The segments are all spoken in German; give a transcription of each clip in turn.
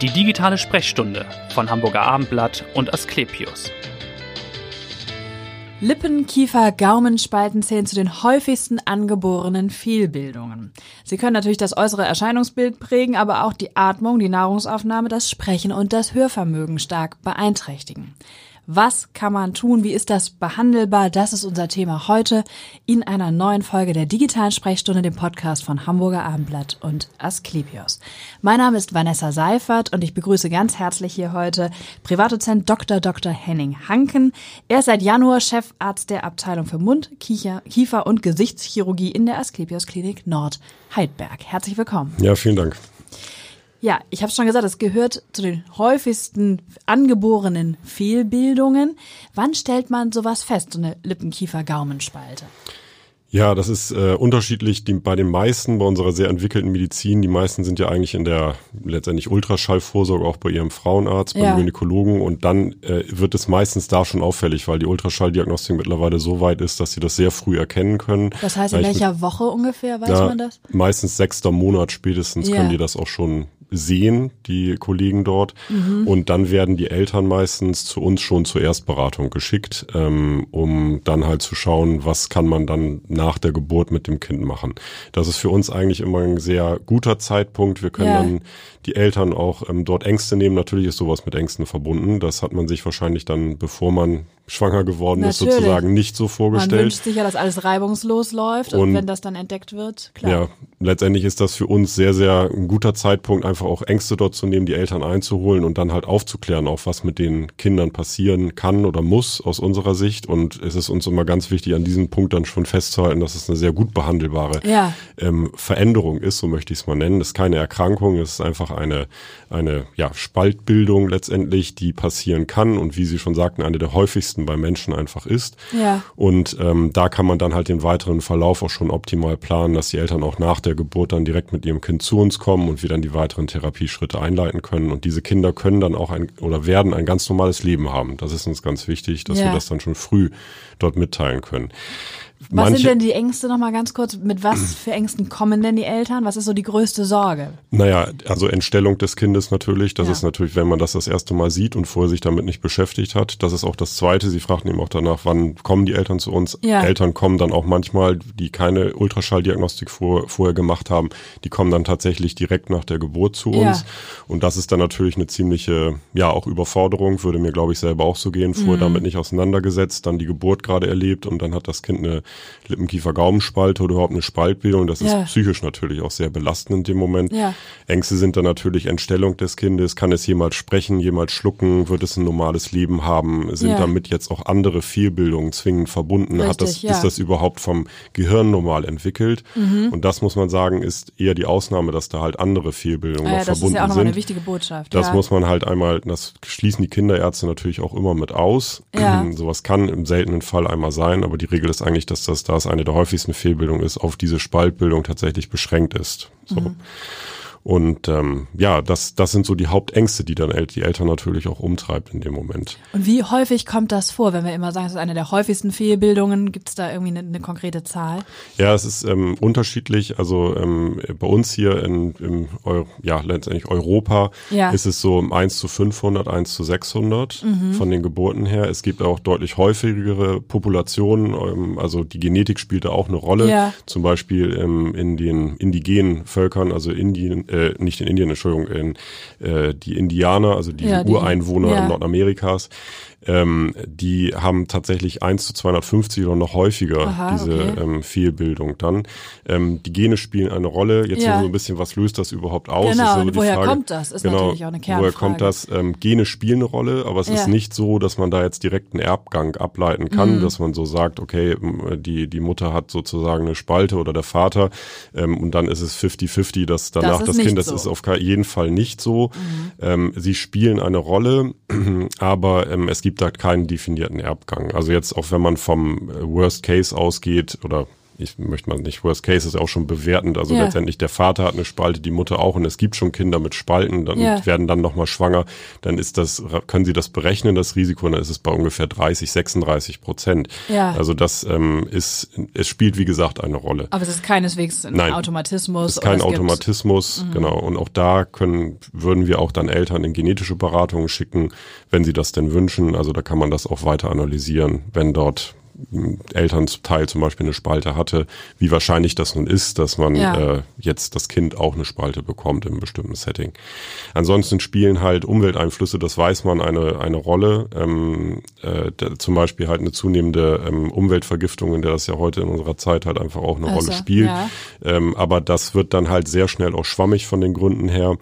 Die digitale Sprechstunde von Hamburger Abendblatt und Asklepios. Lippen, Kiefer, Gaumenspalten zählen zu den häufigsten angeborenen Fehlbildungen. Sie können natürlich das äußere Erscheinungsbild prägen, aber auch die Atmung, die Nahrungsaufnahme, das Sprechen und das Hörvermögen stark beeinträchtigen. Was kann man tun? Wie ist das behandelbar? Das ist unser Thema heute in einer neuen Folge der digitalen Sprechstunde, dem Podcast von Hamburger Abendblatt und Asklepios. Mein Name ist Vanessa Seifert und ich begrüße ganz herzlich hier heute Privatdozent Dr. Dr. Henning Hanken. Er ist seit Januar Chefarzt der Abteilung für Mund, Kiefer und Gesichtschirurgie in der Asklepios Klinik Nord Heidberg. Herzlich willkommen. Ja, vielen Dank. Ja, ich habe schon gesagt, es gehört zu den häufigsten angeborenen Fehlbildungen. Wann stellt man sowas fest, so eine Lippenkiefer-Gaumenspalte? Ja, das ist äh, unterschiedlich die, bei den meisten, bei unserer sehr entwickelten Medizin. Die meisten sind ja eigentlich in der letztendlich Ultraschallvorsorge, auch bei ihrem Frauenarzt, beim ja. Gynäkologen. Und dann äh, wird es meistens da schon auffällig, weil die Ultraschalldiagnostik mittlerweile so weit ist, dass sie das sehr früh erkennen können. Das heißt, in welcher mit, Woche ungefähr weiß ja, man das? Meistens sechster Monat spätestens ja. können die das auch schon sehen, die Kollegen dort. Mhm. Und dann werden die Eltern meistens zu uns schon zur Erstberatung geschickt, ähm, um dann halt zu schauen, was kann man dann nach der Geburt mit dem Kind machen. Das ist für uns eigentlich immer ein sehr guter Zeitpunkt. Wir können ja. dann die Eltern auch ähm, dort Ängste nehmen. Natürlich ist sowas mit Ängsten verbunden. Das hat man sich wahrscheinlich dann, bevor man schwanger geworden Natürlich. ist, sozusagen nicht so vorgestellt. Man wünscht sich ja, dass alles reibungslos läuft und, und, wenn das dann entdeckt wird, klar. Ja, letztendlich ist das für uns sehr, sehr ein guter Zeitpunkt, einfach auch Ängste dort zu nehmen, die Eltern einzuholen und dann halt aufzuklären, auch was mit den Kindern passieren kann oder muss aus unserer Sicht. Und es ist uns immer ganz wichtig, an diesem Punkt dann schon festzuhalten, dass es eine sehr gut behandelbare ja. ähm, Veränderung ist, so möchte ich es mal nennen. Es ist keine Erkrankung, es ist einfach eine, eine ja, Spaltbildung letztendlich, die passieren kann und wie Sie schon sagten, eine der häufigsten bei Menschen einfach ist. Ja. Und ähm, da kann man dann halt den weiteren Verlauf auch schon optimal planen, dass die Eltern auch nach der Geburt dann direkt mit ihrem Kind zu uns kommen und wir dann die weiteren Therapieschritte einleiten können. Und diese Kinder können dann auch ein oder werden ein ganz normales Leben haben. Das ist uns ganz wichtig, dass ja. wir das dann schon früh dort mitteilen können. Was Manche, sind denn die Ängste nochmal ganz kurz? Mit was für Ängsten kommen denn die Eltern? Was ist so die größte Sorge? Naja, also Entstellung des Kindes natürlich. Das ja. ist natürlich, wenn man das das erste Mal sieht und vorher sich damit nicht beschäftigt hat. Das ist auch das Zweite. Sie fragten eben auch danach, wann kommen die Eltern zu uns? Ja. Eltern kommen dann auch manchmal, die keine Ultraschalldiagnostik vor, vorher gemacht haben, die kommen dann tatsächlich direkt nach der Geburt zu uns. Ja. Und das ist dann natürlich eine ziemliche, ja, auch Überforderung. Würde mir, glaube ich, selber auch so gehen. Vorher mhm. damit nicht auseinandergesetzt, dann die Geburt gerade erlebt und dann hat das Kind eine Lippenkiefer-Gaumenspalte oder überhaupt eine Spaltbildung. Das ja. ist psychisch natürlich auch sehr belastend in dem Moment. Ja. Ängste sind dann natürlich Entstellung des Kindes. Kann es jemals sprechen, jemals schlucken? Wird es ein normales Leben haben? Sind ja. damit jetzt auch andere Fehlbildungen zwingend verbunden? Richtig, Hat das, Ist das überhaupt vom Gehirn normal entwickelt? Mhm. Und das muss man sagen, ist eher die Ausnahme, dass da halt andere Fehlbildungen ah, noch verbunden sind. Das ist ja auch nochmal eine wichtige Botschaft. Das muss man halt einmal, das schließen die Kinderärzte natürlich auch immer mit aus. Ja. Sowas kann im seltenen Fall einmal sein, aber die Regel ist eigentlich, dass das da es eine der häufigsten Fehlbildungen ist, auf diese Spaltbildung tatsächlich beschränkt ist. So. Mhm. Und ähm, ja, das, das sind so die Hauptängste, die dann die Eltern natürlich auch umtreibt in dem Moment. Und wie häufig kommt das vor, wenn wir immer sagen, es ist eine der häufigsten Fehlbildungen? Gibt es da irgendwie eine, eine, konkrete Zahl? Ja, es ist ähm, unterschiedlich. Also ähm, bei uns hier in im ja, letztendlich Europa ja. ist es so 1 zu 500, 1 zu 600 mhm. von den Geburten her. Es gibt auch deutlich häufigere Populationen. Ähm, also die Genetik spielt da auch eine Rolle. Ja. Zum Beispiel ähm, in den indigenen Völkern, also Indien, äh, nicht in Indien, Entschuldigung, in äh, die Indianer, also die, ja, die Ureinwohner ja. Nordamerikas, ähm, die haben tatsächlich 1 zu 250 oder noch häufiger Aha, diese okay. ähm, Fehlbildung dann. Ähm, die Gene spielen eine Rolle. Jetzt ja. so ein bisschen, was löst das überhaupt aus? Genau, also woher Frage, kommt das? Ist genau, natürlich auch eine Kernfrage. Woher kommt das? Ähm, Gene spielen eine Rolle, aber es ja. ist nicht so, dass man da jetzt direkt einen Erbgang ableiten kann, mhm. dass man so sagt, okay, die, die Mutter hat sozusagen eine Spalte oder der Vater ähm, und dann ist es 50-50, dass danach das, das Kind, das so. ist auf jeden Fall nicht so. Mhm. Ähm, sie spielen eine Rolle, aber ähm, es gibt da keinen definierten Erbgang. Also jetzt auch wenn man vom äh, Worst Case ausgeht oder ich möchte mal nicht, Worst Case ist auch schon bewertend. Also ja. letztendlich der Vater hat eine Spalte, die Mutter auch und es gibt schon Kinder mit Spalten, dann ja. werden dann nochmal schwanger. Dann ist das, können sie das berechnen, das Risiko, und dann ist es bei ungefähr 30, 36 Prozent. Ja. Also das ähm, ist, es spielt wie gesagt eine Rolle. Aber es ist keineswegs ein Nein, Automatismus. Es ist kein Automatismus, mhm. genau. Und auch da können, würden wir auch dann Eltern in genetische Beratungen schicken, wenn sie das denn wünschen. Also da kann man das auch weiter analysieren, wenn dort Elternteil zum Beispiel eine Spalte hatte, wie wahrscheinlich das nun ist, dass man ja. äh, jetzt das Kind auch eine Spalte bekommt im bestimmten Setting. Ansonsten spielen halt Umwelteinflüsse, das weiß man, eine, eine Rolle. Ähm, äh, zum Beispiel halt eine zunehmende ähm, Umweltvergiftung, in der das ja heute in unserer Zeit halt einfach auch eine also, Rolle spielt. Ja. Ähm, aber das wird dann halt sehr schnell auch schwammig von den Gründen her.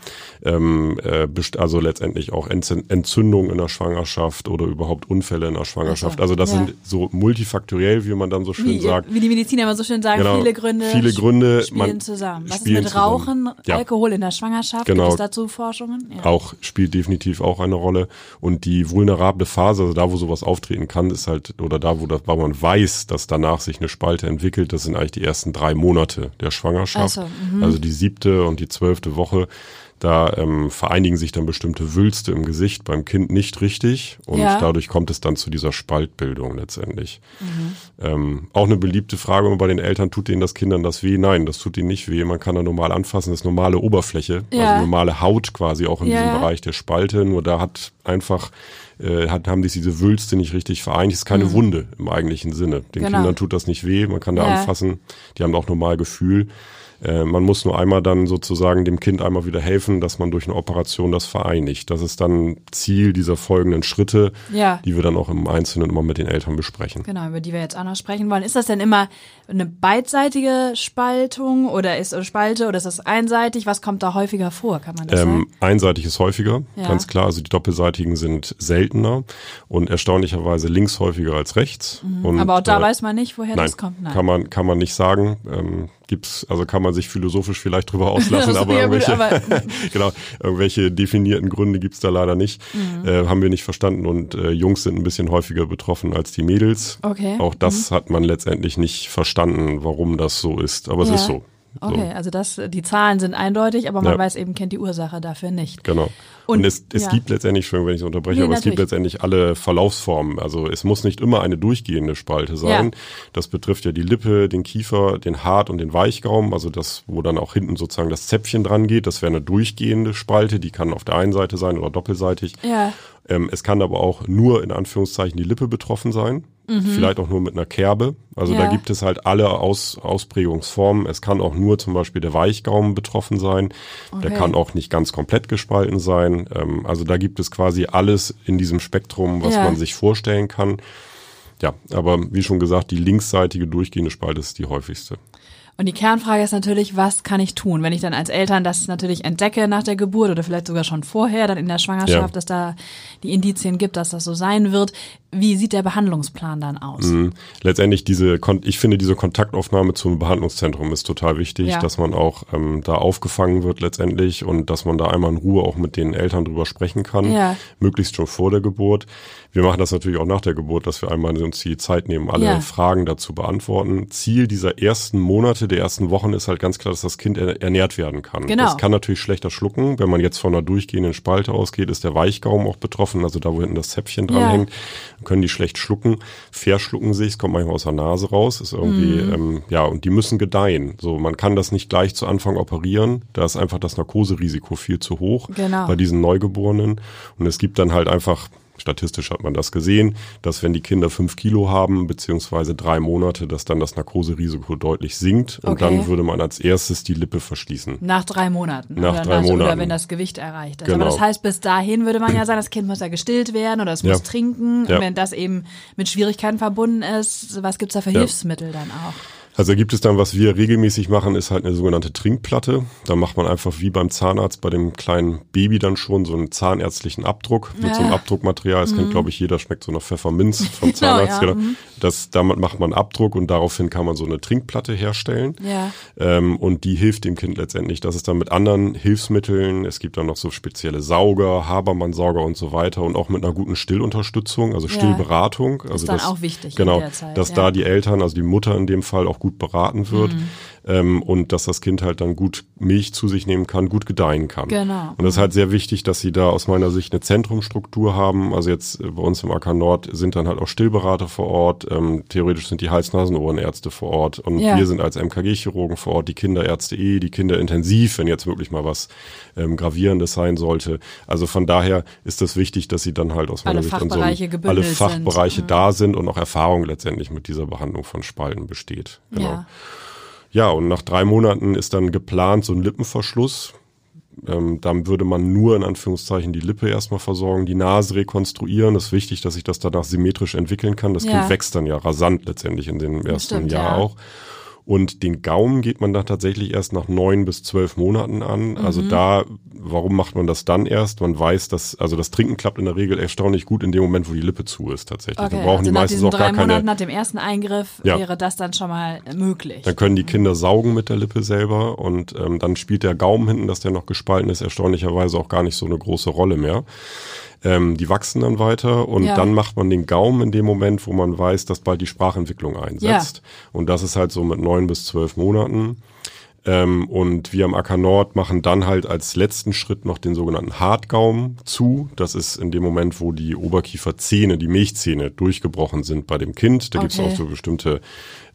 Ähm, äh, also letztendlich auch Entzündungen in der Schwangerschaft oder überhaupt Unfälle in der Schwangerschaft. Also, also das ja. sind so multi multifaktoriell, wie man dann so schön wie, sagt. Wie die Mediziner immer so schön sagen, genau, viele Gründe, viele Gründe spielen man zusammen. Was spielen ist mit Rauchen, ja. Alkohol in der Schwangerschaft? Genau. Gibt es dazu Forschungen? Ja. Auch spielt definitiv auch eine Rolle. Und die vulnerable Phase, also da, wo sowas auftreten kann, ist halt, oder da, wo, das, wo man weiß, dass danach sich eine Spalte entwickelt, das sind eigentlich die ersten drei Monate der Schwangerschaft. So, mhm. also die siebte und die zwölfte Woche. Da ähm, vereinigen sich dann bestimmte Wülste im Gesicht beim Kind nicht richtig und ja. dadurch kommt es dann zu dieser Spaltbildung letztendlich. Mhm. Ähm, auch eine beliebte Frage bei den Eltern, tut denen das Kindern das weh? Nein, das tut ihnen nicht weh. Man kann da normal anfassen, das ist normale Oberfläche, ja. also normale Haut quasi auch in ja. diesem Bereich der Spalte. Nur da hat einfach äh, hat, haben sich diese Wülste nicht richtig vereinigt. Es ist keine mhm. Wunde im eigentlichen Sinne. Den genau. Kindern tut das nicht weh, man kann da anfassen. Die haben auch normal Gefühl. Äh, man muss nur einmal dann sozusagen dem Kind einmal wieder helfen, dass man durch eine Operation das vereinigt. Das ist dann Ziel dieser folgenden Schritte, ja. die wir dann auch im Einzelnen immer mit den Eltern besprechen. Genau, über die wir jetzt auch noch sprechen wollen. Ist das denn immer eine beidseitige Spaltung oder ist oder Spalte oder ist das einseitig? Was kommt da häufiger vor? Kann man das ähm, sagen? Einseitig ist häufiger, ja. ganz klar. Also die doppelseitigen sind seltener und erstaunlicherweise links häufiger als rechts. Mhm. Und, Aber auch da äh, weiß man nicht, woher nein, das kommt. Nein. Kann man kann man nicht sagen. Ähm, gibt's, also kann man sich philosophisch vielleicht drüber auslassen, aber, irgendwelche, aber genau, irgendwelche definierten Gründe gibt's da leider nicht. Mhm. Äh, haben wir nicht verstanden und äh, Jungs sind ein bisschen häufiger betroffen als die Mädels. Okay. Auch das mhm. hat man letztendlich nicht verstanden, warum das so ist, aber ja. es ist so. Okay, so. also das, die Zahlen sind eindeutig, aber man ja. weiß eben, kennt die Ursache dafür nicht. Genau. Und, und es, es ja. gibt letztendlich, schon, wenn ich unterbreche, nee, aber natürlich. es gibt letztendlich alle Verlaufsformen. Also es muss nicht immer eine durchgehende Spalte sein. Ja. Das betrifft ja die Lippe, den Kiefer, den Hart und den Weichgaumen, also das, wo dann auch hinten sozusagen das Zäpfchen dran geht. Das wäre eine durchgehende Spalte, die kann auf der einen Seite sein oder doppelseitig. Ja. Ähm, es kann aber auch nur in Anführungszeichen die Lippe betroffen sein. Mhm. Vielleicht auch nur mit einer Kerbe. Also ja. da gibt es halt alle Aus, Ausprägungsformen. Es kann auch nur zum Beispiel der Weichgaumen betroffen sein. Okay. Der kann auch nicht ganz komplett gespalten sein. Ähm, also da gibt es quasi alles in diesem Spektrum, was ja. man sich vorstellen kann. Ja, aber wie schon gesagt, die linksseitige durchgehende Spalte ist die häufigste. Und die Kernfrage ist natürlich, was kann ich tun, wenn ich dann als Eltern das natürlich entdecke nach der Geburt oder vielleicht sogar schon vorher, dann in der Schwangerschaft, ja. dass da die Indizien gibt, dass das so sein wird. Wie sieht der Behandlungsplan dann aus? Mhm. Letztendlich diese, ich finde diese Kontaktaufnahme zum Behandlungszentrum ist total wichtig, ja. dass man auch ähm, da aufgefangen wird letztendlich und dass man da einmal in Ruhe auch mit den Eltern drüber sprechen kann, ja. möglichst schon vor der Geburt. Wir machen das natürlich auch nach der Geburt, dass wir einmal uns die Zeit nehmen, alle ja. Fragen dazu beantworten. Ziel dieser ersten Monate, der ersten Wochen ist halt ganz klar, dass das Kind ernährt werden kann. Genau. Das kann natürlich schlechter schlucken. Wenn man jetzt von einer durchgehenden Spalte ausgeht, ist der Weichgaumen auch betroffen, also da, wo hinten das Zäpfchen dran hängt können die schlecht schlucken, verschlucken sich, es kommt manchmal aus der Nase raus, ist irgendwie, mhm. ähm, ja, und die müssen gedeihen. So, man kann das nicht gleich zu Anfang operieren, da ist einfach das Narkoserisiko viel zu hoch genau. bei diesen Neugeborenen. Und es gibt dann halt einfach statistisch hat man das gesehen, dass wenn die Kinder fünf Kilo haben, beziehungsweise drei Monate, dass dann das Narkoserisiko deutlich sinkt und okay. dann würde man als erstes die Lippe verschließen. Nach drei Monaten. Nach drei nach, Monaten. Oder wenn das Gewicht erreicht ist. Genau. Aber das heißt, bis dahin würde man ja sagen, das Kind muss ja gestillt werden oder es muss ja. trinken. Ja. Und wenn das eben mit Schwierigkeiten verbunden ist, was gibt's da für ja. Hilfsmittel dann auch? Also gibt es dann, was wir regelmäßig machen, ist halt eine sogenannte Trinkplatte. Da macht man einfach wie beim Zahnarzt bei dem kleinen Baby dann schon so einen zahnärztlichen Abdruck mit ja. so einem Abdruckmaterial. Das mhm. kennt, glaube ich, jeder, schmeckt so nach Pfefferminz vom Zahnarzt. Genau, ja. genau. Das, damit macht man Abdruck und daraufhin kann man so eine Trinkplatte herstellen. Ja. Ähm, und die hilft dem Kind letztendlich. Das ist dann mit anderen Hilfsmitteln. Es gibt dann noch so spezielle Sauger, Habermann-Sauger und so weiter und auch mit einer guten Stillunterstützung, also Stillberatung. Also ist dann das, auch wichtig. Genau, dass da die Eltern, also die Mutter in dem Fall auch gut beraten wird. Mhm ähm, und dass das Kind halt dann gut Milch zu sich nehmen kann, gut gedeihen kann. Genau. Und das ist halt sehr wichtig, dass sie da aus meiner Sicht eine Zentrumstruktur haben. Also jetzt äh, bei uns im AK Nord sind dann halt auch Stillberater vor Ort. Ähm, theoretisch sind die Hals-Nasen-Ohrenärzte vor Ort und ja. wir sind als MKG-Chirurgen vor Ort, die Kinderärzte eh, die Kinderintensiv, wenn jetzt wirklich mal was ähm, Gravierendes sein sollte. Also von daher ist das wichtig, dass sie dann halt aus meiner alle Sicht Fachbereiche so alle Fachbereiche sind. da sind und auch Erfahrung letztendlich mit dieser Behandlung von Spalten besteht. Genau. Ja. Ja, und nach drei Monaten ist dann geplant so ein Lippenverschluss. Ähm, dann würde man nur in Anführungszeichen die Lippe erstmal versorgen, die Nase rekonstruieren. Das ist wichtig, dass sich das danach symmetrisch entwickeln kann. Das Ja. Kind wächst dann ja rasant letztendlich in dem ersten stimmt, Jahr ja. auch. Und den Gaumen geht man dann tatsächlich erst nach neun bis zwölf Monaten an. Also Mhm. da, warum macht man das dann erst? Man weiß, dass, also das Trinken klappt in der Regel erstaunlich gut in dem Moment, wo die Lippe zu ist tatsächlich. Okay, da brauchen also die meistens auch drei gar keine. Monaten nach dem ersten Eingriff Ja. wäre das dann schon mal möglich. Dann können die Kinder saugen mit der Lippe selber und ähm, dann spielt der Gaumen hinten, dass der noch gespalten ist, erstaunlicherweise auch gar nicht so eine große Rolle mehr. Ähm, die wachsen dann weiter und Ja. dann macht man den Gaumen in dem Moment, wo man weiß, dass bald die Sprachentwicklung einsetzt. Und das ist halt so mit neun bis zwölf Monaten. Ähm, und wir am Acker Nord machen dann halt als letzten Schritt noch den sogenannten Hartgaumen zu. Das ist in dem Moment, wo die Oberkieferzähne, die Milchzähne durchgebrochen sind bei dem Kind. Da gibt's Okay. auch so bestimmte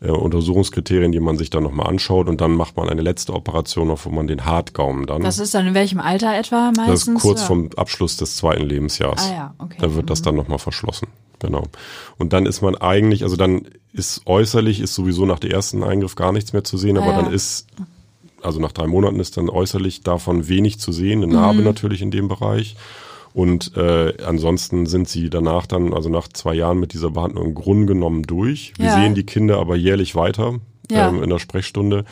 äh, Untersuchungskriterien, die man sich dann nochmal anschaut. Und dann macht man eine letzte Operation noch, wo man den Hartgaumen dann. das ist dann in welchem Alter etwa das meistens? ist kurz Ja. vom Abschluss des zweiten Lebensjahres. Ah ja, okay. Da wird das dann nochmal verschlossen. Genau. Und dann ist man eigentlich, also dann ist äußerlich, ist sowieso nach dem ersten Eingriff gar nichts mehr zu sehen, Ah, aber ja. dann ist, also nach drei Monaten ist dann äußerlich davon wenig zu sehen, eine Mhm. Narbe natürlich in dem Bereich. Und äh, ansonsten sind sie danach dann, also nach zwei Jahren mit dieser Behandlung im Grunde genommen durch. Wir Ja. sehen die Kinder aber jährlich weiter Ja. ähm, in der Sprechstunde.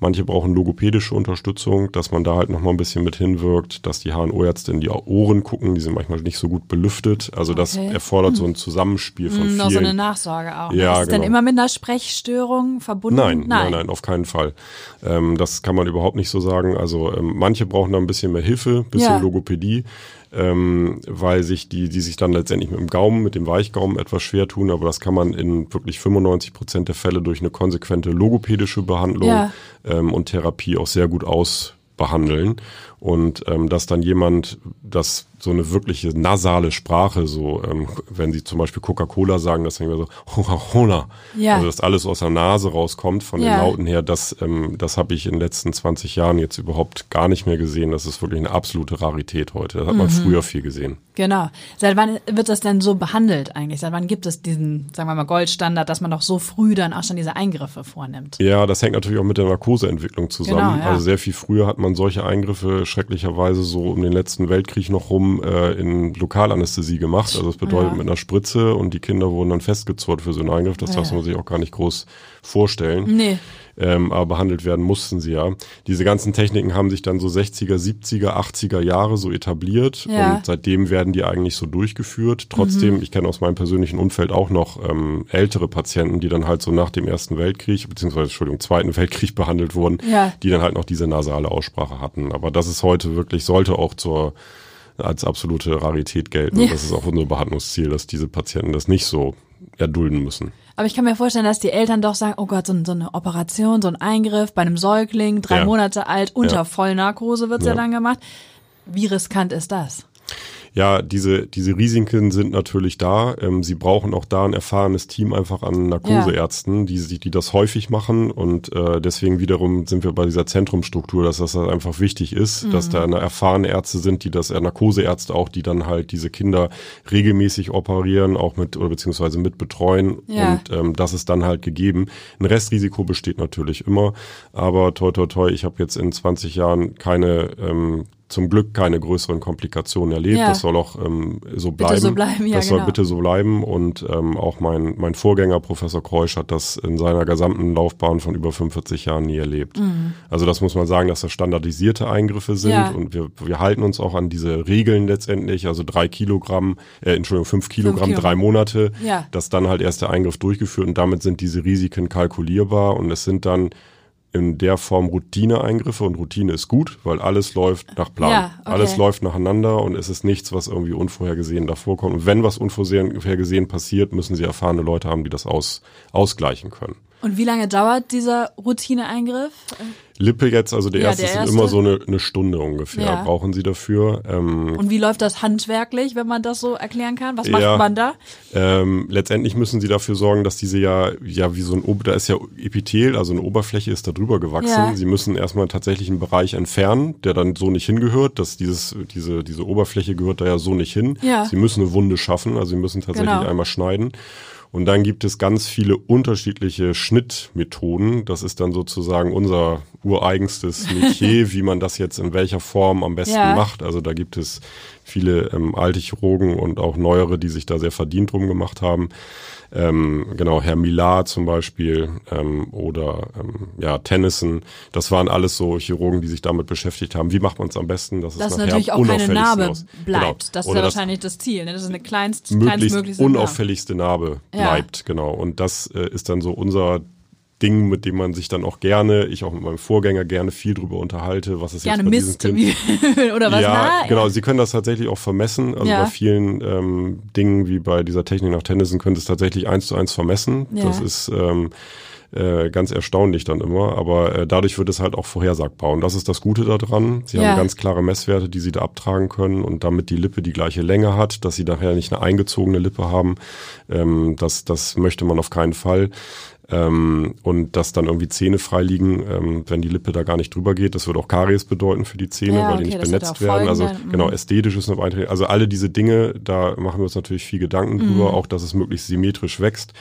Manche brauchen logopädische Unterstützung, dass man da halt noch mal ein bisschen mit hinwirkt, dass die HNO-Ärzte in die Ohren gucken, die sind manchmal nicht so gut belüftet. Also das Okay. erfordert so ein Zusammenspiel von Hm, noch so vielen. eine Nachsorge auch. Ja, ist genau. immer mit einer Sprechstörung verbunden? Nein, nein, nein, auf keinen Fall. Ähm, das kann man überhaupt nicht so sagen. Also ähm, manche brauchen da ein bisschen mehr Hilfe, bisschen Ja. Logopädie, ähm, weil sich die, die sich dann letztendlich mit dem Gaumen, mit dem Weichgaumen etwas schwer tun, aber das kann man in wirklich 95 Prozent der Fälle durch eine konsequente logopädische Behandlung Ja. ähm, und Therapie auch sehr gut ausbehandeln. Und ähm, dass dann jemand, das so eine wirkliche nasale Sprache, so ähm, wenn sie zum Beispiel Coca-Cola sagen, das dann immer so Coca-Cola, Ja. also dass alles aus der Nase rauskommt von Ja. den Lauten her, das, ähm, das habe ich in den letzten 20 Jahren jetzt überhaupt gar nicht mehr gesehen. Das ist wirklich eine absolute Rarität heute. Das hat Mhm. man früher viel gesehen. Genau. Seit wann wird das denn so behandelt eigentlich? Seit wann gibt es diesen, sagen wir mal, Goldstandard, dass man doch so früh dann auch schon diese Eingriffe vornimmt? Ja, das hängt natürlich auch mit der Narkoseentwicklung zusammen. Genau, ja. Also sehr viel früher hat man solche Eingriffe schrecklicherweise so um den letzten Weltkrieg noch rum äh, in Lokalanästhesie gemacht. Also das bedeutet Ja. mit einer Spritze und die Kinder wurden dann festgezurrt für so einen Eingriff. Das Ja. darf man sich auch gar nicht groß vorstellen. Nee. Ähm, aber behandelt werden mussten sie ja. Diese ganzen Techniken haben sich dann so 60er, 70er, 80er Jahre so etabliert Ja. Mhm. und seitdem werden die eigentlich so durchgeführt. Trotzdem, ich kenne aus meinem persönlichen Umfeld auch noch ähm, ältere Patienten, die dann halt so nach dem Ersten Weltkrieg, beziehungsweise, Entschuldigung, Zweiten Weltkrieg behandelt wurden, Ja. die dann halt noch diese nasale Aussprache hatten. Aber das ist heute wirklich, sollte auch zur als absolute Rarität gelten. Ja. Das ist auch unser Behandlungsziel, dass diese Patienten das nicht so erdulden müssen. Aber ich kann mir vorstellen, dass die Eltern doch sagen, oh Gott, so, so eine Operation, so ein Eingriff bei einem Säugling, drei Ja. Monate alt, unter Ja. Vollnarkose wird's ja. Ja. dann gemacht. Wie riskant ist das? Ja, diese, diese Risiken sind natürlich da. Ähm, sie brauchen auch da ein erfahrenes Team einfach an Narkoseärzten, die, die, die das häufig machen. Und äh, deswegen wiederum sind wir bei dieser Zentrumstruktur, dass das halt einfach wichtig ist, dass da eine erfahrene Ärzte sind, die das, äh, Narkoseärzte auch, die dann halt diese Kinder regelmäßig operieren, auch mit oder beziehungsweise mit betreuen. Ja. Und ähm, das ist dann halt gegeben. Ein Restrisiko besteht natürlich immer. Aber toi toi toi, ich habe jetzt in 20 Jahren keine ähm, zum Glück keine größeren Komplikationen erlebt. Ja. Das soll auch ähm, so bleiben. Bitte so bleiben, ja, das soll genau. bitte so bleiben. Und ähm, auch mein, mein Vorgänger, Professor Kreusch, hat das in seiner gesamten Laufbahn von über 45 Jahren nie erlebt. Also das muss man sagen, dass das standardisierte Eingriffe sind. Mhm. Ja. Und wir, wir halten uns auch an diese Regeln letztendlich. Also drei Kilogramm, äh, Entschuldigung, fünf Kilogramm, Kilogramm. drei Monate. Ja. Dass dann halt erst der Eingriff durchgeführt und damit sind diese Risiken kalkulierbar. Und es sind dann in der Form Routineeingriffe und Routine ist gut, weil alles läuft nach Plan. Ja, okay. Alles läuft nacheinander und es ist nichts, was irgendwie unvorhergesehen davor kommt. Und wenn was unvorhergesehen passiert, müssen sie erfahrene Leute haben, die das aus, ausgleichen können. Und wie lange dauert dieser Routineeingriff? Lippe jetzt, also der, Ja, erste, der erste. immer so eine, eine Stunde ungefähr, Ja. brauchen sie dafür. Ähm, Und wie läuft das handwerklich, wenn man das so erklären kann? Was macht Ja. man da? Ähm, letztendlich müssen sie dafür sorgen, dass diese ja, ja wie so ein, da ist ja Epithel, also eine Oberfläche ist da drüber gewachsen. Sie müssen erstmal tatsächlich einen Bereich entfernen, der dann so nicht hingehört, dass dieses, diese, diese Oberfläche gehört da ja so nicht hin. Sie müssen eine Wunde schaffen, also sie müssen tatsächlich Genau. einmal schneiden. Und dann gibt es ganz viele unterschiedliche Schnittmethoden. Das ist dann sozusagen unser ureigenstes Metier, wie man das jetzt in welcher Form am besten Ja. macht. Also da gibt es viele ähm, alte Chirurgen und auch neuere, die sich da sehr verdient drum gemacht haben. Ähm, genau, Herr Millar zum Beispiel ähm, oder ähm, ja, Tennyson. Das waren alles so Chirurgen, die sich damit beschäftigt haben. Wie macht man es am besten, dass es Dass natürlich auch keine Narbe aus- bleibt. Genau. Das ist ja wahrscheinlich das Ziel. Ne? Das ist eine kleinst, möglichst kleinstmöglichste Narbe. unauffälligste Narbe Ja. bleibt, genau. Und das äh, ist dann so unser Ding, mit dem man sich dann auch gerne, ich auch mit meinem Vorgänger gerne viel drüber unterhalte, was ist Gerne jetzt bei Mist. Oder was? ja, Na, genau. Sie können das tatsächlich auch vermessen. Also Ja. bei vielen ähm, Dingen wie bei dieser Technik nach Tennyson können Sie es tatsächlich eins zu eins vermessen. Ja. Das ist ähm, äh, ganz erstaunlich dann immer. Aber äh, dadurch wird es halt auch vorhersagbar. Und das ist das Gute daran. Sie Ja. haben ganz klare Messwerte, die Sie da abtragen können. Und damit die Lippe die gleiche Länge hat, dass Sie nachher nicht eine eingezogene Lippe haben, ähm, das, das möchte man auf keinen Fall. Ähm, und dass dann irgendwie Zähne frei liegen, ähm, wenn die Lippe da gar nicht drüber geht. Das würde auch Karies bedeuten für die Zähne, Ja, weil die okay, nicht das wird benetzt werden. Also dann, genau, mhm. ästhetisch ist eine Beeinträchtigung. Also alle diese Dinge, da machen wir uns natürlich viel Gedanken Mhm. drüber, auch dass es möglichst symmetrisch wächst.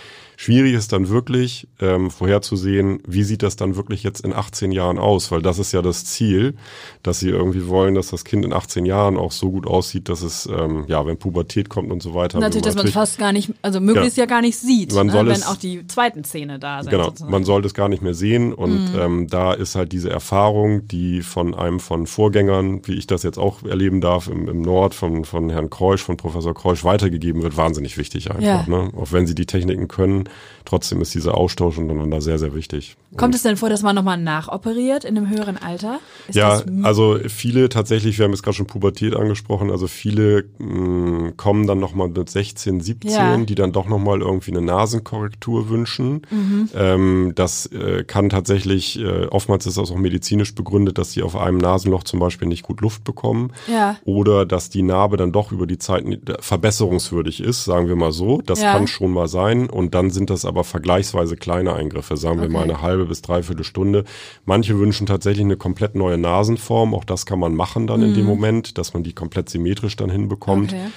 Schwierig ist dann wirklich ähm, vorherzusehen, wie sieht das dann wirklich jetzt in 18 Jahren aus, weil das ist ja das Ziel, dass sie irgendwie wollen, dass das Kind in 18 Jahren auch so gut aussieht, dass es, ähm, ja, wenn Pubertät kommt und so weiter. Natürlich, dass man es fast gar nicht, also möglichst ja, gar nicht sieht, Man ne? soll wenn es- auch die zweiten Zähne da sind. Genau, sozusagen. man sollte es gar nicht mehr sehen und Mhm. ähm, da ist halt diese Erfahrung, die von einem von Vorgängern, wie ich das jetzt auch erleben darf im, im Nord, von, von Herrn Kreusch, von Professor Kreusch weitergegeben wird, wahnsinnig wichtig einfach. Ja. Ne? Auch wenn sie die Techniken können, trotzdem ist dieser Austausch untereinander sehr, sehr wichtig. Kommt es denn vor, dass man nochmal nachoperiert in einem höheren Alter? Ist ja, also viele tatsächlich, wir haben jetzt gerade schon Pubertät angesprochen, also viele mh, kommen dann nochmal mit 16, 17, Ja. die dann doch nochmal irgendwie eine Nasenkorrektur wünschen. Mhm. Ähm, das äh, kann tatsächlich, äh, oftmals ist das auch medizinisch begründet, dass sie auf einem Nasenloch zum Beispiel nicht gut Luft bekommen. Ja. Oder dass die Narbe dann doch über die Zeit verbesserungswürdig ist, sagen wir mal so. Das Ja. kann schon mal sein. Und dann sind das aber vergleichsweise kleine Eingriffe, sagen wir Okay. mal eine halbe bis dreiviertel Stunde. Manche wünschen tatsächlich eine komplett neue Nasenform. Auch das kann man machen dann in dem Moment, dass man die komplett symmetrisch dann hinbekommt. Mhm. Okay.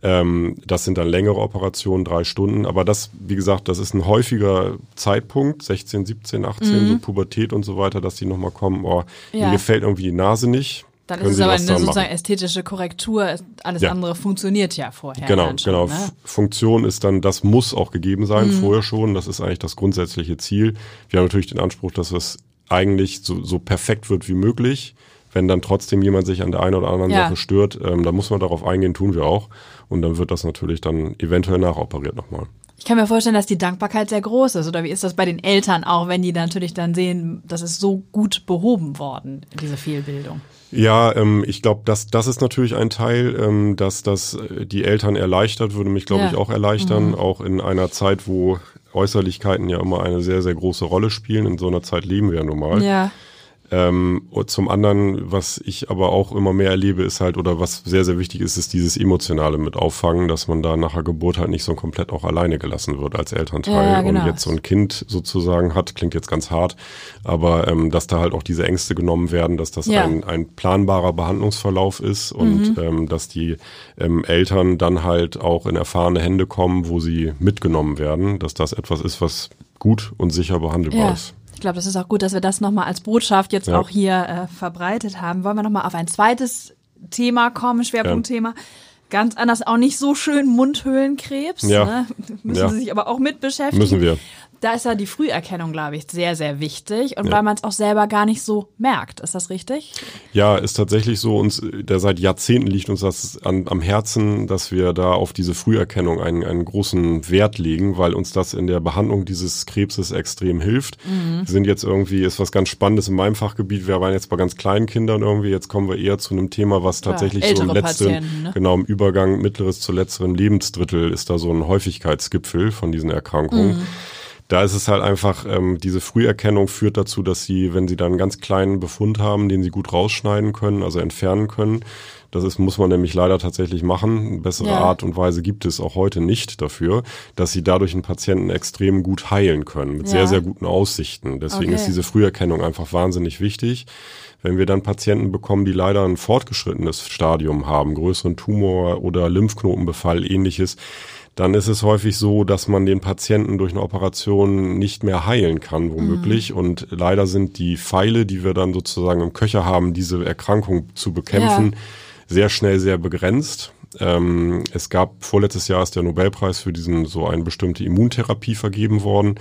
Ähm, das sind dann längere Operationen, drei Stunden. Aber das, wie gesagt, das ist ein häufiger Zeitpunkt, 16, 17, 18, so Pubertät und so weiter, dass die nochmal kommen, oh, Mhm. Ja. mir gefällt irgendwie die Nase nicht. Dann ist es aber eine sozusagen machen? ästhetische Korrektur. Alles Ja. andere funktioniert ja vorher. Genau, genau. Ne? Funktion ist dann, das muss auch gegeben sein, Mhm. vorher schon. Das ist eigentlich das grundsätzliche Ziel. Wir haben natürlich den Anspruch, dass es eigentlich so, so perfekt wird wie möglich. Wenn dann trotzdem jemand sich an der einen oder anderen Ja. Sache stört, ähm, dann muss man darauf eingehen, tun wir auch. Und dann wird das natürlich dann eventuell nachoperiert nochmal. Ich kann mir vorstellen, dass die Dankbarkeit sehr groß ist. Oder wie ist das bei den Eltern auch, wenn die natürlich dann sehen, das ist so gut behoben worden, diese Fehlbildung? Ja, ähm, ich glaube, das, das ist natürlich ein Teil, ähm, dass das äh, die Eltern erleichtert, würde mich, glaube Ja. ich, auch erleichtern, auch in einer Zeit, wo Äußerlichkeiten ja immer eine sehr, sehr große Rolle spielen. In so einer Zeit leben wir ja nun mal. Ja. Ähm, und zum anderen, was ich aber auch immer mehr erlebe, ist halt, oder was sehr, sehr wichtig ist, ist dieses Emotionale mit auffangen, dass man da nach der Geburt halt nicht so komplett auch alleine gelassen wird als Elternteil. Ja, genau. Und jetzt so ein Kind sozusagen hat, klingt jetzt ganz hart, aber ähm, dass da halt auch diese Ängste genommen werden, dass das Ja. ein, ein planbarer Behandlungsverlauf ist und ähm, dass die ähm, Eltern dann halt auch in erfahrene Hände kommen, wo sie mitgenommen werden, dass das etwas ist, was gut und sicher behandelbar Ja. ist. Ich glaube, das ist auch gut, dass wir das nochmal als Botschaft jetzt Ja. auch hier äh, verbreitet haben. Wollen wir nochmal auf ein zweites Thema kommen, Schwerpunktthema. Ganz anders, auch nicht so schön Mundhöhlenkrebs. Ja. Ne? Müssen Ja. Sie sich aber auch mit beschäftigen. Müssen wir. Da ist ja die Früherkennung, glaube ich, sehr, sehr wichtig. Und weil man es auch selber gar nicht so merkt. Ist das richtig? Ja, ist tatsächlich so, uns, der seit Jahrzehnten liegt uns das an, am Herzen, dass wir da auf diese Früherkennung einen, einen großen Wert legen, weil uns das in der Behandlung dieses Krebses extrem hilft. Mhm. Wir sind jetzt irgendwie, ist was ganz Spannendes in meinem Fachgebiet, wir waren jetzt bei ganz kleinen Kindern irgendwie, jetzt kommen wir eher zu einem Thema, was tatsächlich so im letzten, ne? genau im Übergang mittleres zu letzterem Lebensdrittel ist da so ein Häufigkeitsgipfel von diesen Erkrankungen. Da ist es halt einfach, ähm, diese Früherkennung führt dazu, dass sie, wenn sie dann einen ganz kleinen Befund haben, den sie gut rausschneiden können, also entfernen können, das ist, muss man nämlich leider tatsächlich machen. Eine bessere ja. Art und Weise gibt es auch heute nicht dafür, dass sie dadurch einen Patienten extrem gut heilen können, mit ja. sehr, sehr guten Aussichten. Deswegen okay. ist diese Früherkennung einfach wahnsinnig wichtig. Wenn wir dann Patienten bekommen, die leider ein fortgeschrittenes Stadium haben, größeren Tumor oder Lymphknotenbefall, ähnliches, dann ist es häufig so, dass man den Patienten durch eine Operation nicht mehr heilen kann, womöglich. Mhm. Und leider sind die Pfeile, die wir dann sozusagen im Köcher haben, diese Erkrankung zu bekämpfen, ja. sehr schnell sehr begrenzt. Ähm, es gab vorletztes Jahr ist der Nobelpreis für diesen so eine bestimmte Immuntherapie vergeben worden.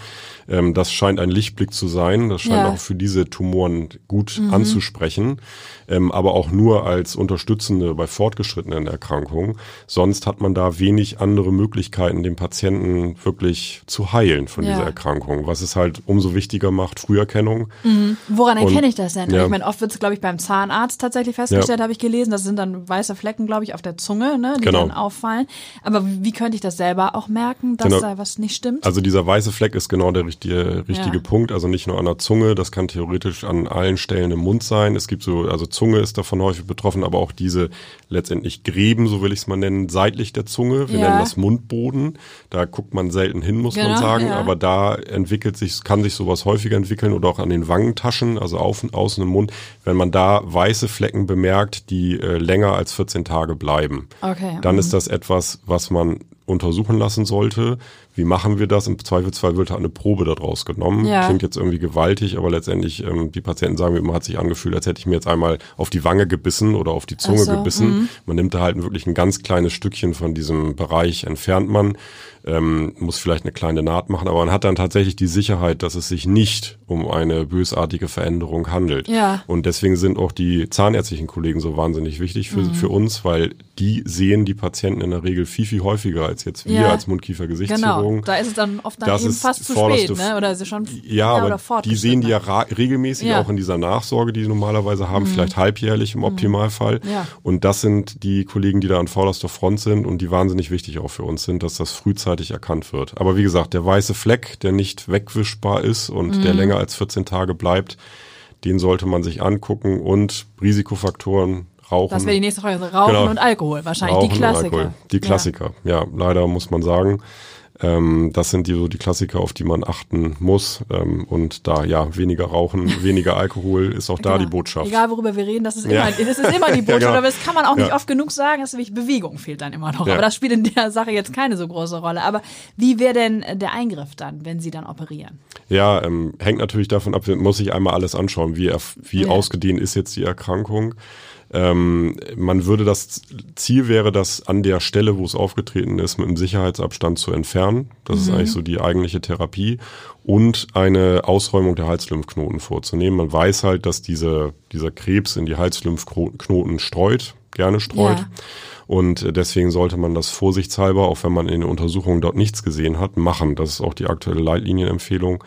Ähm, das scheint ein Lichtblick zu sein. Das scheint ja. auch für diese Tumoren gut mhm. anzusprechen ähm, aber auch nur als Unterstützende bei fortgeschrittenen Erkrankungen. Sonst hat man da wenig andere Möglichkeiten, den Patienten wirklich zu heilen von ja. dieser Erkrankung, was es halt umso wichtiger macht, Früherkennung. Mhm. Woran erkenne ich das denn? Ja. Ich meine, oft wird es, glaube ich, beim Zahnarzt tatsächlich festgestellt, habe ich gelesen. Das sind dann weiße Flecken, glaube ich, auf der Zunge, ne, die genau. dann auffallen. Aber wie könnte ich das selber auch merken, dass genau. da was nicht stimmt? Also dieser weiße Fleck ist genau der richtige, richtige Punkt. Also nicht nur an der Zunge, das kann theoretisch an allen Stellen im Mund sein. Es gibt so, also Zunge ist davon häufig betroffen, aber auch diese letztendlich Gräben, so will ich es mal nennen, seitlich der Zunge. Wir ja. nennen das Mundboden. Da guckt man selten hin, muss genau, man sagen. Ja. Aber da entwickelt sich, kann sich sowas häufiger entwickeln oder auch an den Wangentaschen, also auf und außen im Mund, wenn man da weiße Flecken bemerkt, die äh, länger als 14 Tage bleiben. Okay. Dann mhm. ist das etwas, was man untersuchen lassen sollte. Wie machen wir das? Im Zweifelsfall wird halt eine Probe daraus genommen. Ja. Klingt jetzt irgendwie gewaltig, aber letztendlich, ähm, die Patienten sagen immer, hat sich angefühlt, als hätte ich mir jetzt einmal auf die Wange gebissen oder auf die Zunge so, gebissen. Mh. Man nimmt da halt wirklich ein ganz kleines Stückchen von diesem Bereich, entfernt man ähm, muss vielleicht eine kleine Naht machen, aber man hat dann tatsächlich die Sicherheit, dass es sich nicht um eine bösartige Veränderung handelt. Ja. Und deswegen sind auch die zahnärztlichen Kollegen so wahnsinnig wichtig für, mhm. für uns, weil die sehen die Patienten in der Regel viel, viel häufiger als jetzt wir ja. als Mundkiefer-Gesichtschirurgen. Genau, da ist es dann oft dann das eben fast zu spät, ne? oder ist es schon Ja, aber die sehen die ja regelmäßig ja. auch in dieser Nachsorge, die sie normalerweise haben, mhm. vielleicht halbjährlich im mhm. Optimalfall. Ja. Und das sind die Kollegen, die da an vorderster Front sind und die wahnsinnig wichtig auch für uns sind, dass das frühzeitig frühzeitig erkannt wird. Aber wie gesagt, der weiße Fleck, der nicht wegwischbar ist und mhm. der länger als 14 Tage bleibt, den sollte man sich angucken und Risikofaktoren Rauchen. Das wäre die nächste Frage. Rauchen genau. und Alkohol, wahrscheinlich Rauchen die Klassiker. Die Klassiker, ja. ja, leider muss man sagen. Ähm, das sind die, so die Klassiker, auf die man achten muss. Ähm, und da, ja, weniger Rauchen, weniger Alkohol ist auch da genau. die Botschaft. Egal, worüber wir reden, das ist immer, ja. das ist immer die Botschaft. ja, genau. Aber das kann man auch nicht ja. oft genug sagen, dass nämlich Bewegung fehlt dann immer noch. Aber das spielt in der Sache jetzt keine so große Rolle. Aber wie wäre denn der Eingriff dann, wenn Sie dann operieren? Ja, ähm, hängt natürlich davon ab, muss ich einmal alles anschauen, wie, wie ausgedehnt ist jetzt die Erkrankung. Ähm, man würde das Ziel wäre, das an der Stelle, wo es aufgetreten ist, mit einem Sicherheitsabstand zu entfernen. Das mhm. ist eigentlich so die eigentliche Therapie und eine Ausräumung der Halslymphknoten vorzunehmen. Man weiß halt, dass diese, dieser Krebs in die Halslymphknoten streut, gerne streut. Ja. Und deswegen sollte man das vorsichtshalber, auch wenn man in der Untersuchung dort nichts gesehen hat, machen. Das ist auch die aktuelle Leitlinienempfehlung.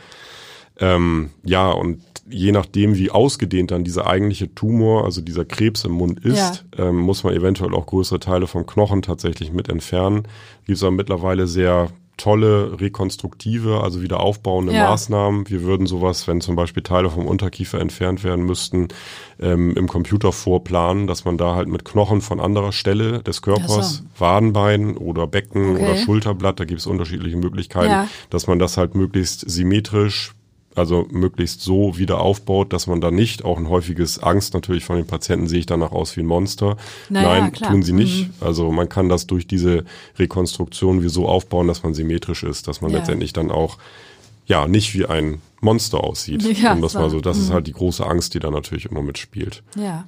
Ähm, ja, und je nachdem, wie ausgedehnt dann dieser eigentliche Tumor, also dieser Krebs im Mund ist, ja. ähm, muss man eventuell auch größere Teile vom Knochen tatsächlich mit entfernen. Gibt es aber mittlerweile sehr tolle rekonstruktive, also wieder aufbauende ja. Maßnahmen. Wir würden sowas, wenn zum Beispiel Teile vom Unterkiefer entfernt werden müssten, ähm, im Computer vorplanen, dass man da halt mit Knochen von anderer Stelle des Körpers, so. Wadenbein oder Becken okay. oder Schulterblatt, da gibt es unterschiedliche Möglichkeiten, ja. dass man das halt möglichst symmetrisch also möglichst so wieder aufbaut, dass man da nicht auch ein häufiges Angst natürlich von den Patienten sehe ich danach aus wie ein Monster. Naja, Nein, klar. tun sie nicht. Mhm. Also man kann das durch diese Rekonstruktion wie so aufbauen, dass man symmetrisch ist, dass man ja. letztendlich dann auch ja nicht wie ein Monster aussieht. Ja, um das so. mal so, das mhm. ist halt die große Angst, die da natürlich immer mitspielt. Ja.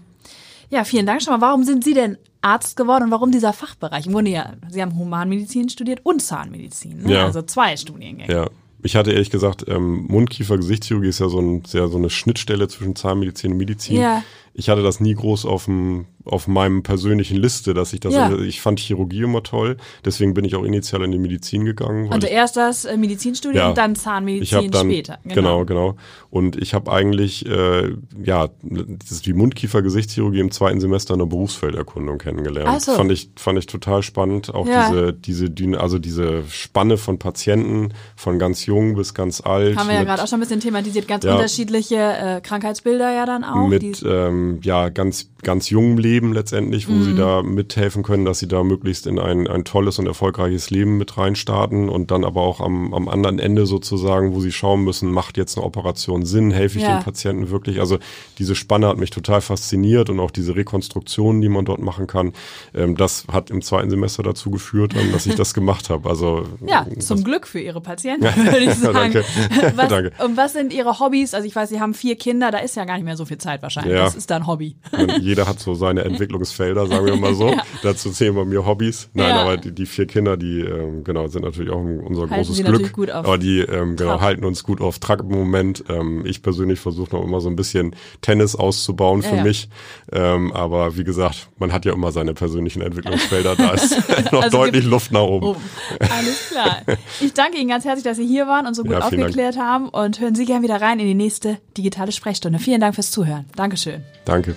Ja, vielen Dank schon mal. Warum sind Sie denn Arzt geworden und warum dieser Fachbereich? Im Grunde ja, Sie haben Humanmedizin studiert und Zahnmedizin, ne? ja. also zwei Studiengänge. Ja, ich hatte ehrlich gesagt, ähm, Mundkiefer-Gesichtschirurgie ist ja so, ein, sehr, so eine Schnittstelle zwischen Zahnmedizin und Medizin. Ja. Ich hatte das nie groß auf dem, auf meinem persönlichen Liste, dass ich das, ja. ich fand Chirurgie immer toll, deswegen bin ich auch initial in die Medizin gegangen. Also erst das äh, Medizinstudium ja, und dann Zahnmedizin dann, später. Genau, genau. genau. Und ich habe eigentlich, äh, ja, das ist die Mundkiefer-Gesichtschirurgie im zweiten Semester in der Berufsfelderkundung kennengelernt. Ach so. Fand ich, fand ich total spannend, auch ja. diese, diese, also diese Spanne von Patienten, von ganz jung bis ganz alt. Haben wir ja gerade auch schon ein bisschen thematisiert, ganz unterschiedliche äh, Krankheitsbilder ja dann auch. Mit, ähm, ja, ganz, ganz jungem Leben letztendlich, wo mhm. sie da mithelfen können, dass sie da möglichst in ein, ein tolles und erfolgreiches Leben mit reinstarten und dann aber auch am, am anderen Ende sozusagen, wo sie schauen müssen, macht jetzt eine Operation Sinn, helfe ich ja. den Patienten wirklich? Also diese Spanne hat mich total fasziniert und auch diese Rekonstruktionen, die man dort machen kann, ähm, das hat im zweiten Semester dazu geführt, ähm, dass ich das gemacht habe. Also ja, zum Glück für Ihre Patienten, würde ich sagen. Danke. Was, Danke. Und was sind Ihre Hobbys? Also ich weiß, Sie haben vier Kinder, da ist ja gar nicht mehr so viel Zeit wahrscheinlich. Ja. Das ist dann Hobby. Und jeder hat so seine Entwicklungsfelder, sagen wir mal so. ja. Dazu zählen wir mir Hobbys. Nein, ja. aber die, die, vier Kinder, die ähm, genau sind natürlich auch unser halten großes Glück. Gut auf aber die ähm, genau halten uns gut auf Trag im Moment. Ähm, ich persönlich versuche noch immer so ein bisschen Tennis auszubauen für mich. Ähm, aber wie gesagt, man hat ja immer seine persönlichen Entwicklungsfelder. Da ist noch also deutlich Luft nach oben. oben. Alles klar. Ich danke Ihnen ganz herzlich, dass Sie hier waren und so gut aufgeklärt Dank. haben und hören Sie gerne wieder rein in die nächste digitale Sprechstunde. Vielen Dank fürs Zuhören. Dankeschön. Danke.